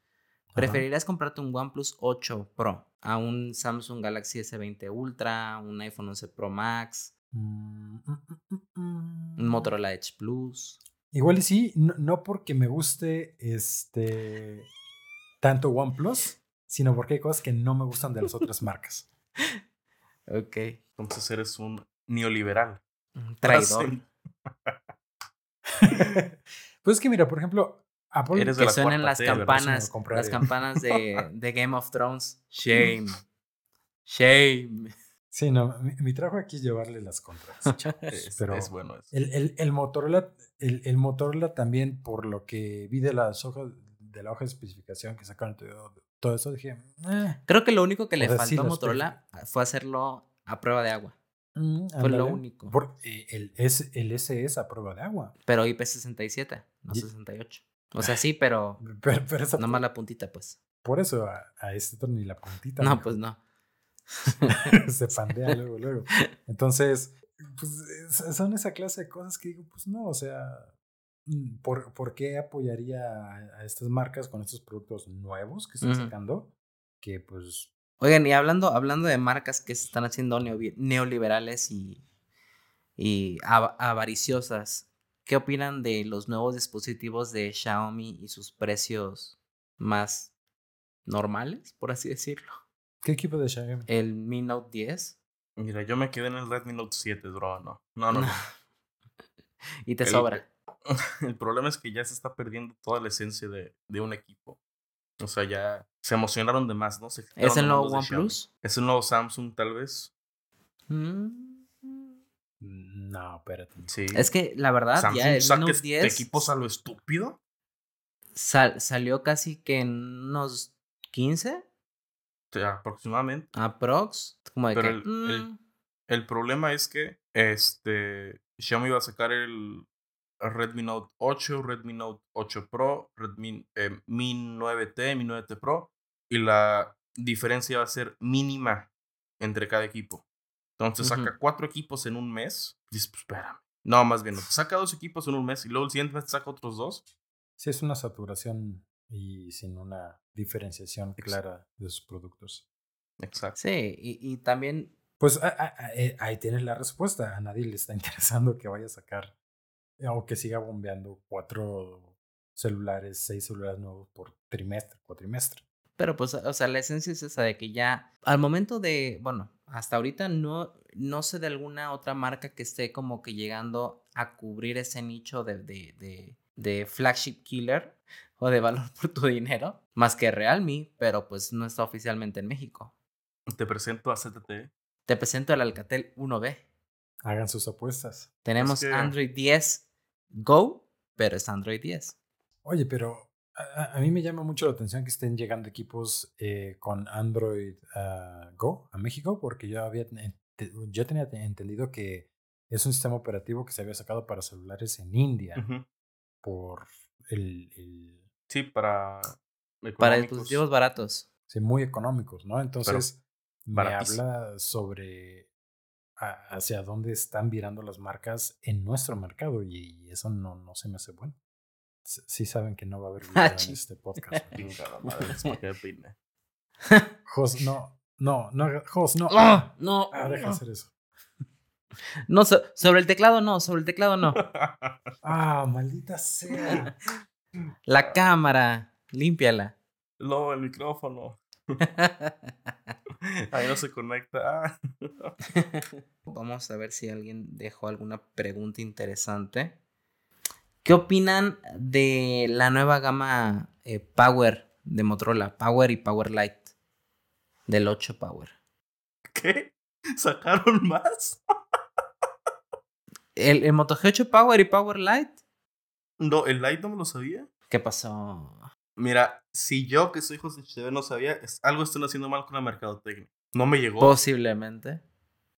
¿Preferirías comprarte un OnePlus 8 Pro a un Samsung Galaxy S20 Ultra, un iPhone 11 Pro Max, mm, mm, mm, un Motorola Edge Plus? Igual y sí, no, porque me guste este tanto OnePlus, sino porque hay cosas que no me gustan de las otras marcas. ok. Entonces eres un neoliberal. Un traidor. pues es que mira, por ejemplo, que suenen las campanas, las campanas de, de, Game of Thrones. Shame. Shame. Sí, no, mi, trabajo aquí es llevarle las contras. es, pero es bueno eso. El, el, el, Motorola, el, el, Motorola también, por lo que vi de las hojas, de la hoja de especificación que sacaron todo, eso, dije. Eh". Creo que lo único que le faltó a Motorola fue hacerlo a prueba de agua. Mm, fue lo único. Por, eh, el, S, el S es a prueba de agua. Pero IP67, no 68. O sea, sí, pero, pero, pero esa, nomás la puntita, pues. Por eso a, este tono ni la puntita. No, pues no. Se pandea luego, luego. Entonces, pues son esa clase de cosas que digo, pues no, o sea, ¿por, ¿por qué apoyaría a, estas marcas con estos productos nuevos que están sacando? Que pues... Oigan, y hablando, hablando de marcas que se están haciendo neoliberales y, y avariciosas, ¿Qué opinan de los nuevos dispositivos de Xiaomi y sus precios más normales, por así decirlo? ¿Qué equipo de Xiaomi? El Mi Note 10. Mira, yo me quedé en el Redmi Note 7, bro. No, no, no. y te sobra. El problema es que ya se está perdiendo toda la esencia de, de un equipo. O sea, ya se emocionaron de más, ¿no? ¿Es el nuevo OnePlus? Es el nuevo Samsung, tal vez. Mm. No, espérate. Sí. Es que la verdad, ya el Note 10 equipos a lo estúpido. salió casi que en unos 15. Sí, aproximadamente. Aprox. Como de Pero que, el, mm". el, problema es que este Xiaomi iba a sacar el Redmi Note 8, Redmi Note 8 Pro, Redmi eh, Mi 9T, Mi 9T Pro. Y la diferencia va a ser mínima entre cada equipo. Entonces saca cuatro equipos en un mes. dices, pues espérame. No, más bien, saca dos equipos en un mes y luego el siguiente mes saca otros dos. Sí, es una saturación y sin una diferenciación clara de sus productos. Exacto. Sí, y, también. Pues eh, ahí tienes la respuesta. A nadie le está interesando que vaya a sacar o que siga bombeando cuatro celulares, seis celulares nuevos por trimestre, cuatrimestre. Pero pues, o sea, la esencia es esa de que ya al momento de, bueno, hasta ahorita no, no sé de alguna otra marca que esté como que llegando a cubrir ese nicho de, de, de, de flagship killer o de valor por tu dinero, más que Realme, pero pues no está oficialmente en México. Te presento a ZTE. Te presento al Alcatel 1B. Hagan sus apuestas. Tenemos que- Android 10 Go, pero es Android 10. Oye, pero a, a- mí me llama mucho la atención que estén llegando equipos eh, con Android Go a México, porque yo había yo tenía entendido que es un sistema operativo que se había sacado para celulares en India por el, el- Sí, para. Para dispositivos baratos. sí, muy económicos, ¿no? Entonces me habla sobre hacia dónde están virando las marcas en nuestro mercado y eso no, no se me hace bueno. S- Sí saben que no va a haber video en este podcast. Jos, no, no, no, Jos, no. ¡Ah! No, Ah, deja de hacer eso. no, so- sobre el teclado no, sobre el teclado no. Ah, maldita sea. La cámara, límpiala. No, el micrófono. Ahí no se conecta. Ah. Vamos a ver si alguien dejó alguna pregunta interesante. ¿Qué opinan de la nueva gama eh, Power de Motorola? Power y Power Lite. Del 8 Power. ¿Qué? ¿Sacaron más? ¿El, el Moto G8 Power y Power Lite? No, el light no me lo sabía. ¿Qué pasó? Mira, si yo que soy José HTV no sabía, es- algo están haciendo mal con la mercadotecnia. No me llegó. Posiblemente.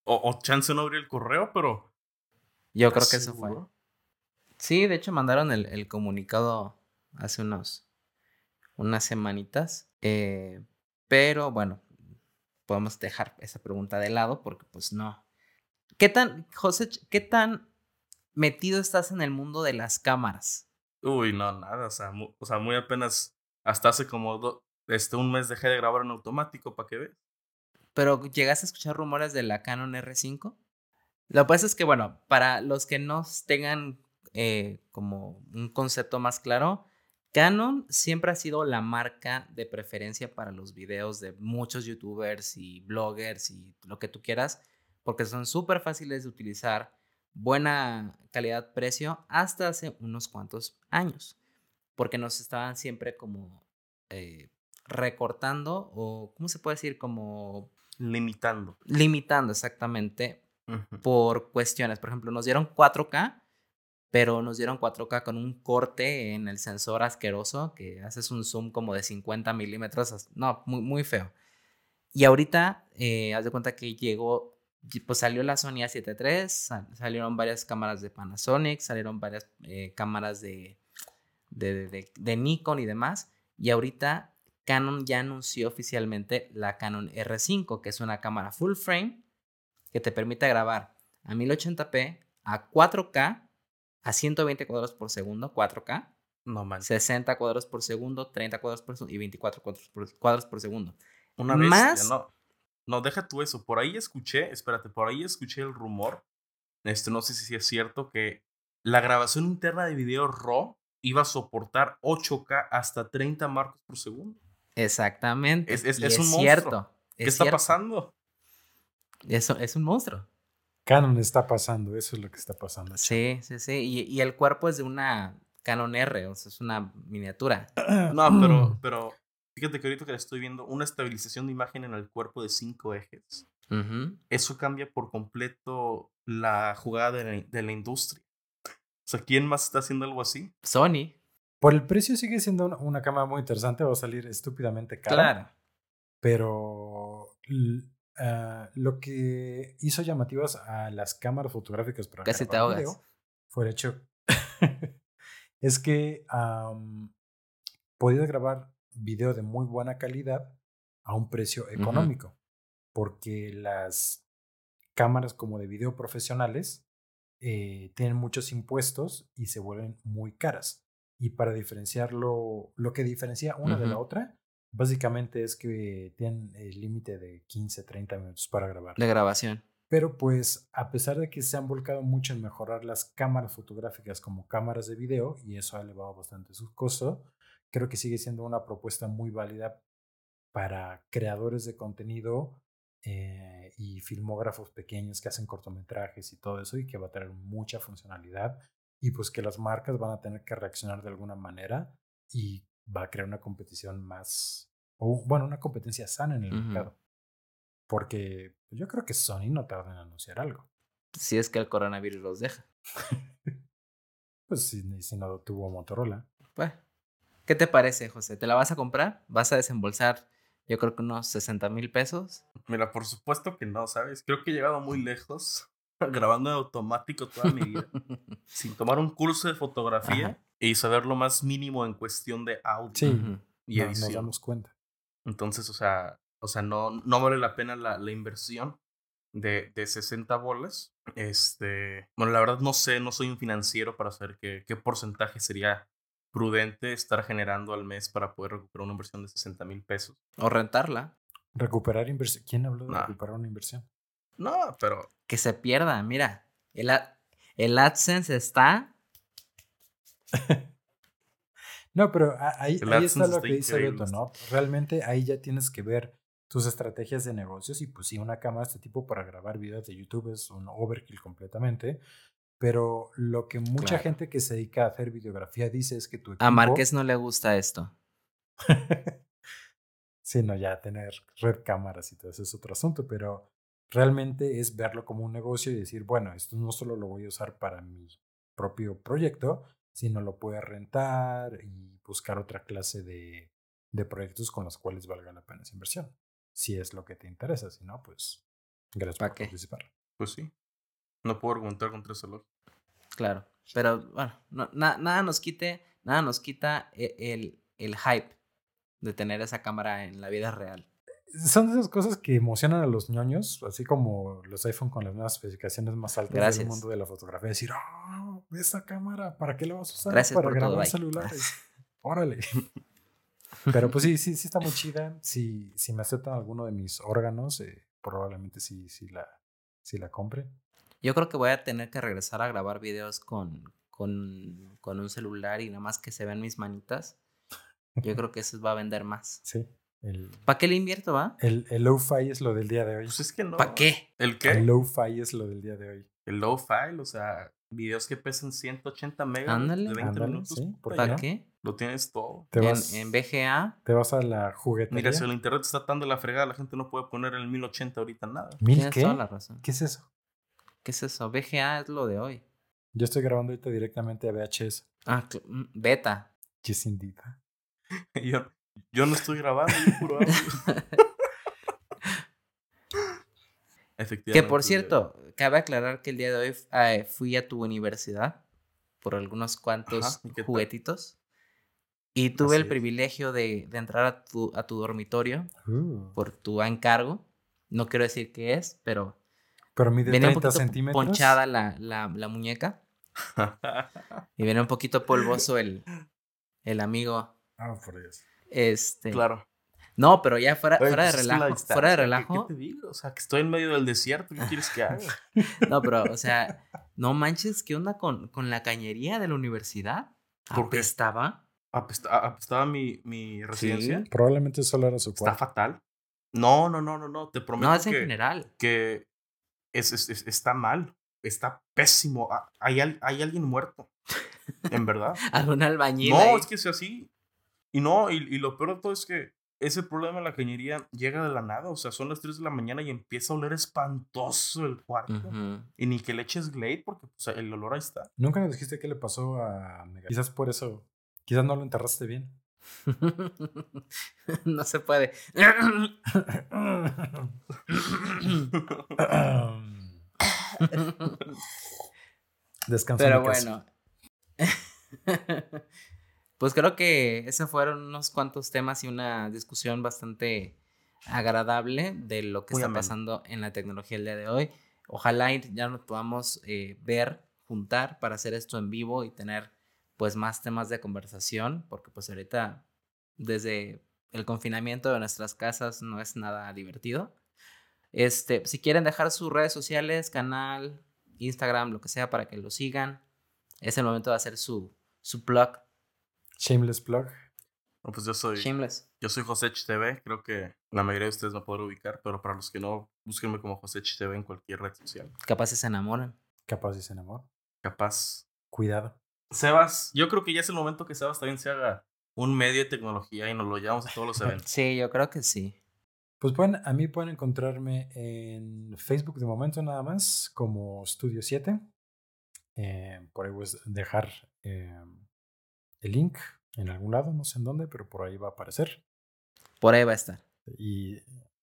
O, o chance no abrí el correo, pero. Yo creo ¿estás que eso fue. Sí, de hecho mandaron el, el comunicado hace unos unas semanitas. eh, pero bueno, podemos dejar esa pregunta de lado porque pues no. ¿Qué tan, José, qué tan metido estás en el mundo de las cámaras? Uy, no, nada. O sea, muy apenas. Hasta hace como este, un mes dejé de grabar en automático para que veas. Pero llegaste a escuchar rumores de la Canon R5? Lo que pasa es que, bueno, para los que no tengan eh, como un concepto más claro, Canon siempre ha sido la marca de preferencia para los videos de muchos youtubers y bloggers y lo que tú quieras, porque son súper fáciles de utilizar, buena calidad-precio, hasta hace unos cuantos años, porque nos estaban siempre como eh, recortando o, ¿cómo se puede decir? Como Limitando. limitando exactamente Ujú. por cuestiones. Por ejemplo, nos dieron 4K, pero nos dieron 4K con un corte en el sensor asqueroso, que haces un zoom como de 50 milímetros. No, muy, muy feo. Y ahorita, eh, haz de cuenta que llegó, y pues salió la Sony A7 III, sal- salieron varias cámaras de Panasonic, salieron varias eh, cámaras de, de, de- de- Nikon y demás. Y ahorita Canon ya anunció oficialmente la Canon R5, que es una cámara full frame que te permite grabar a 1080p, a 4K, a 120 cuadros por segundo, 4K, No manches. 60 cuadros por segundo, 30 cuadros por segundo y 24 cuadros por, cuadros por segundo. Una vez. Más- No, no, deja tú eso. Por ahí escuché, espérate, por ahí escuché el rumor. Este, no sé si es cierto que la grabación interna de video RAW iba a soportar 8K hasta 30 marcos por segundo. Exactamente. Es- es- y es un monstruo. cierto. ¿Qué es está cierto. pasando? Eso es un monstruo. Canon está pasando, eso es lo que está pasando. Sí, sí, sí. Y, y el cuerpo es de una Canon R, o sea, es una miniatura. No, pero, pero fíjate que ahorita que la estoy viendo, una estabilización de imagen en el cuerpo de cinco ejes. Eso cambia por completo la jugada de la, de la industria. O sea, ¿quién más está haciendo algo así? Sony. Por el precio sigue siendo una, una cámara muy interesante, va a salir estúpidamente cara. Claro. Pero ah, lo que hizo llamativas a las cámaras fotográficas para Casi te grabar ahogas. video fue el hecho es que am, podías grabar video de muy buena calidad a un precio económico, porque las cámaras como de video profesionales eh, tienen muchos impuestos y se vuelven muy caras. Y para diferenciarlo, lo que diferencia una de la otra, básicamente es que tienen el límite de 15, 30 minutos para grabar. De grabación. Pero pues a pesar de que se han volcado mucho en mejorar las cámaras fotográficas como cámaras de video, y eso ha elevado bastante su costo, creo que sigue siendo una propuesta muy válida para creadores de contenido eh, y filmógrafos pequeños que hacen cortometrajes y todo eso y que va a tener mucha funcionalidad y pues que las marcas van a tener que reaccionar de alguna manera y va a crear una competición más, o bueno, una competencia sana en el mercado. Porque pues, yo creo que Sony no tarda en anunciar algo. Si es que el coronavirus los deja. pues si, si no tuvo Motorola. Pues, ¿qué te parece, José? ¿Te la vas a comprar? ¿Vas a desembolsar yo creo que unos 60 mil pesos. Mira, por supuesto que no, ¿sabes? Creo que he llegado muy lejos grabando en automático toda mi vida, sin tomar un curso de fotografía y saber lo más mínimo en cuestión de audio sí, y edición. Nos damos cuenta. Entonces, o sea, o sea no, no vale la pena la, la inversión de, de 60 bolas. Este, bueno, la verdad no sé, no soy un financiero para saber qué, qué porcentaje sería prudente estar generando al mes para poder recuperar una inversión de 60 mil pesos. O rentarla. Recuperar inversión. ¿Quién habló de recuperar una inversión? No, pero. Que se pierda, mira. El, el AdSense está. no, pero ahí, ahí está lo que dice Beto, ¿no? Realmente ahí ya tienes que ver tus estrategias de negocios y pues si una cámara de este tipo para grabar videos de YouTube es un overkill completamente, pero lo que mucha gente que se dedica a hacer videografía dice es que tu A Márquez no le gusta esto. sí, no, ya tener red cámaras y todo eso es otro asunto, pero realmente es verlo como un negocio y decir, bueno, esto no solo lo voy a usar para mi propio proyecto, sino lo puedo rentar y buscar otra clase de, de proyectos con los cuales valga la pena esa inversión. Si es lo que te interesa, si no, pues gracias por participar. Pues sí. No puedo argumentar contra ese lógica. Claro. Pero bueno, nada nos quite, nada nos quita e, el, el, hype de tener esa cámara en la vida real. Son esas cosas que emocionan a los ñoños, así como los iPhone con las nuevas especificaciones más altas del mundo de la fotografía. Decir, oh, esta cámara, ¿para qué la vas a usar? Gracias Para grabar celulares. Órale. Pero pues sí, sí, sí está muy chida. Si, si me aceptan alguno de mis órganos, eh, probablemente sí, sí la, sí la compre. Yo creo que voy a tener que regresar a grabar videos con, con, con un celular y nada más que se vean mis manitas. Yo creo que eso va a vender más. Sí. ¿Para qué le invierto, va? El, el low-fi es lo del día de hoy. Pues es que no. ¿Para qué? ¿El qué? El low-fi es lo del día de hoy. El low-fi, o sea, videos que pesan 180 megas ándale, de 20 minutos. ¿Para qué? Lo tienes todo. ¿Te en, vas, en, VGA. Te vas a la juguetería. Mira, si el internet está tan de la fregada, la gente no puede poner el 1080 ahorita nada. ¿Mil qué? Toda la razón. ¿Qué es eso? ¿Qué es eso? VGA es lo de hoy. Yo estoy grabando ahorita directamente a VHS. Ah, mm, beta. Yes, indeed. yo, yo no estoy grabando, yo puro Efectivamente. Que por cierto, cabe aclarar que el día de hoy eh, fui a tu universidad por algunos cuantos juguetitos. Y tuve el privilegio de, de, entrar a tu, a tu dormitorio uh. por tu encargo. No quiero decir qué es, pero pero mide Venía 30 centímetros. ponchada la, la, la muñeca. y viene un poquito polvoso el, el amigo. Ah, por Dios. Este. Claro. No, pero ya fuera, fuera de pues relajo. Fuera de relajo. ¿Qué, te digo? O sea, que estoy en medio del desierto. ¿Qué quieres que haga? no, pero, o sea, no manches, ¿qué onda con, con la cañería de la universidad? ¿Por qué estaba? ¿Apestaba mi, mi residencia? Sí, probablemente solo era su cuarto. ¿Está fatal? No, no, no, no, no. Te prometo no, es en general. Que es, está mal, está pésimo. Ah, hay, hay alguien muerto, en verdad. ¿Algún albañil? No, es que es así. Y no, y, y, lo peor de todo es que ese problema de la cañería llega de la nada. O sea, son las 3 de la mañana y empieza a oler espantoso el cuarto. Y ni que le eches Glade porque el olor ahí está. Nunca nos dijiste qué le pasó a Mega. Quizás por eso, quizás no lo enterraste bien. no se puede. Descansa. Pero bueno. pues creo que esos fueron unos cuantos temas y una discusión bastante agradable de lo que está pasando en la tecnología el día de hoy. Ojalá ya nos podamos eh, ver, juntar para hacer esto en vivo y tener pues más temas de conversación, porque pues ahorita desde el confinamiento de nuestras casas no es nada divertido. Este, si quieren dejar sus redes sociales, canal, Instagram, lo que sea, para que lo sigan, es el momento de hacer su, su plug. Shameless plug. No, pues yo soy, Shameless. yo soy José TV. Creo que la mayoría de ustedes me podrán ubicar, pero para los que no, búsquenme como José TV en cualquier red social. Capaz se enamoran. Capaz dicen amor. Capaz. Cuidado. Sebas, yo creo que ya es el momento que Sebas también se haga un medio de tecnología y nos lo llevamos a todos los eventos. Sí, yo creo que sí. Pues pueden, a mí pueden encontrarme en Facebook de momento nada más, como Studio 7. Eh, por ahí voy a dejar eh, el link en algún lado, no sé en dónde, pero por ahí va a aparecer. Por ahí va a estar. Y,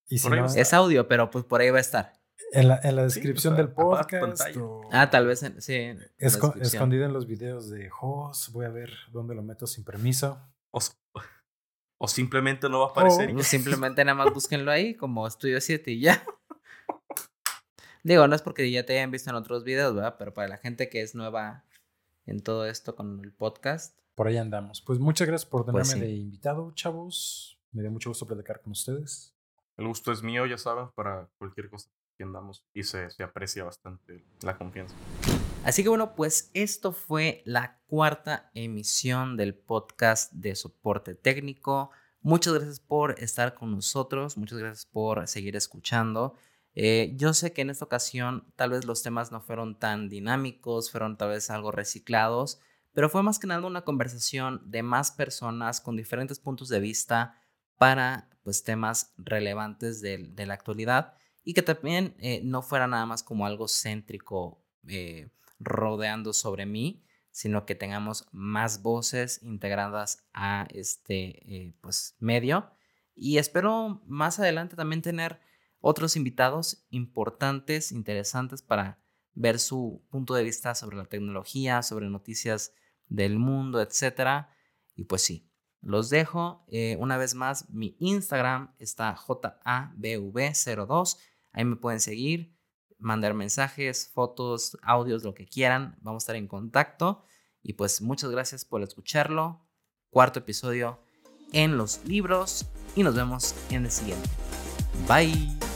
y si Por ahí no, va a estar. Es audio, pero pues por ahí va a estar. En la, en la Sí, descripción pues, del podcast. o Ah, tal vez, en- sí. en esco- escondido en los videos de Jos, voy a ver dónde lo meto sin permiso. O, o simplemente no va a aparecer. Pues ya. Simplemente nada más búsquenlo ahí como Estudio 7 y ya. Digo, no es porque ya te hayan visto en otros videos, ¿verdad? Pero para la gente que es nueva en todo esto con el podcast, Por ahí andamos. Pues muchas gracias por tenerme Pues sí. de invitado, chavos. Me dio mucho gusto platicar con ustedes. El gusto es mío, ya saben, para cualquier cosa que andamos. Y se, se aprecia bastante la confianza. Así que bueno, pues esto fue la cuarta emisión del podcast de soporte técnico. Muchas gracias por estar con nosotros, muchas gracias por seguir escuchando. Eh, yo sé que en esta ocasión tal vez los temas no fueron tan dinámicos, fueron tal vez algo reciclados, pero fue más que nada una conversación de más personas con diferentes puntos de vista para pues temas relevantes de, de la actualidad y que también eh, no fuera nada más como algo céntrico eh, rodeando sobre mí, sino que tengamos más voces integradas a este eh, pues, medio. Y espero más adelante también tener otros invitados importantes, interesantes para ver su punto de vista sobre la tecnología, sobre noticias del mundo, etc. Y pues sí, los dejo. Una vez más, mi Instagram está JABV02. Ahí me pueden seguir mandar mensajes, fotos, audios, lo que quieran. Vamos a estar en contacto. Y pues muchas gracias por escucharlo. Cuarto episodio en los libros y nos vemos en el siguiente. Bye.